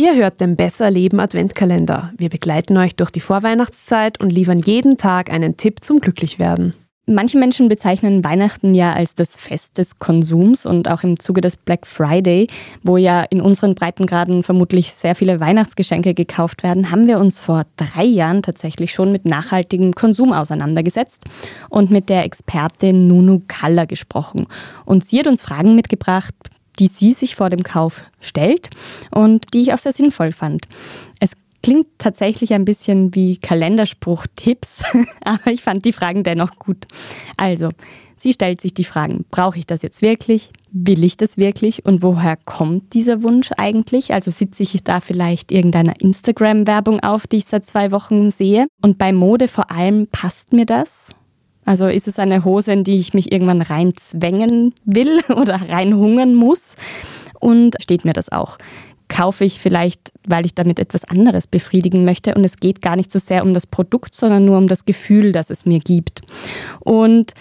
Ihr hört den Besser Leben Adventkalender. Wir begleiten euch durch die Vorweihnachtszeit und liefern jeden Tag einen Tipp zum Glücklichwerden. Manche Menschen bezeichnen Weihnachten ja als das Fest des Konsums und auch im Zuge des Black Friday, wo ja in unseren Breitengraden vermutlich sehr viele Weihnachtsgeschenke gekauft werden, haben wir uns vor drei Jahren tatsächlich schon mit nachhaltigem Konsum auseinandergesetzt und mit der Expertin Nunu Kaller gesprochen. Und sie hat uns Fragen mitgebracht, die sie sich vor dem Kauf stellt und die ich auch sehr sinnvoll fand. Es klingt tatsächlich ein bisschen wie Kalenderspruch-Tipps, aber ich fand die Fragen dennoch gut. Also, sie stellt sich die Fragen, brauche ich das jetzt wirklich? Will ich das wirklich? Und woher kommt dieser Wunsch eigentlich? Also sitze ich da vielleicht irgendeiner Instagram-Werbung auf, die ich seit zwei Wochen sehe? Und bei Mode vor allem, passt mir das? Also ist es eine Hose, in die ich mich irgendwann reinzwängen will oder reinhungern muss? Und steht mir das auch? Kaufe ich vielleicht, weil ich damit etwas anderes befriedigen möchte und es geht gar nicht so sehr um das Produkt, sondern nur um das Gefühl, das es mir gibt. Und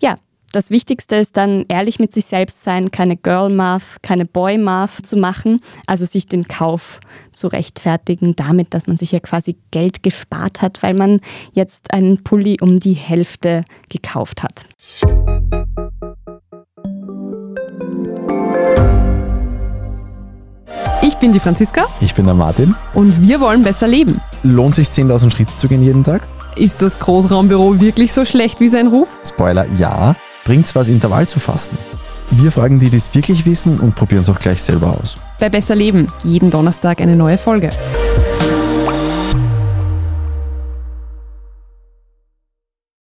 ja, das Wichtigste ist dann ehrlich mit sich selbst sein, keine Girl Math, keine Boy Math zu machen, also sich den Kauf zu rechtfertigen damit, dass man sich ja quasi Geld gespart hat, weil man jetzt einen Pulli um die Hälfte gekauft hat. Ich bin die Franziska. Ich bin der Martin. Und wir wollen besser leben. Lohnt sich 10.000 Schritte zu gehen jeden Tag? Ist das Großraumbüro wirklich so schlecht wie sein Ruf? Spoiler, ja bringt's was, Intervall zu fasten? Wir fragen die, die es wirklich wissen und probieren es auch gleich selber aus. Bei Besser Leben, jeden Donnerstag eine neue Folge.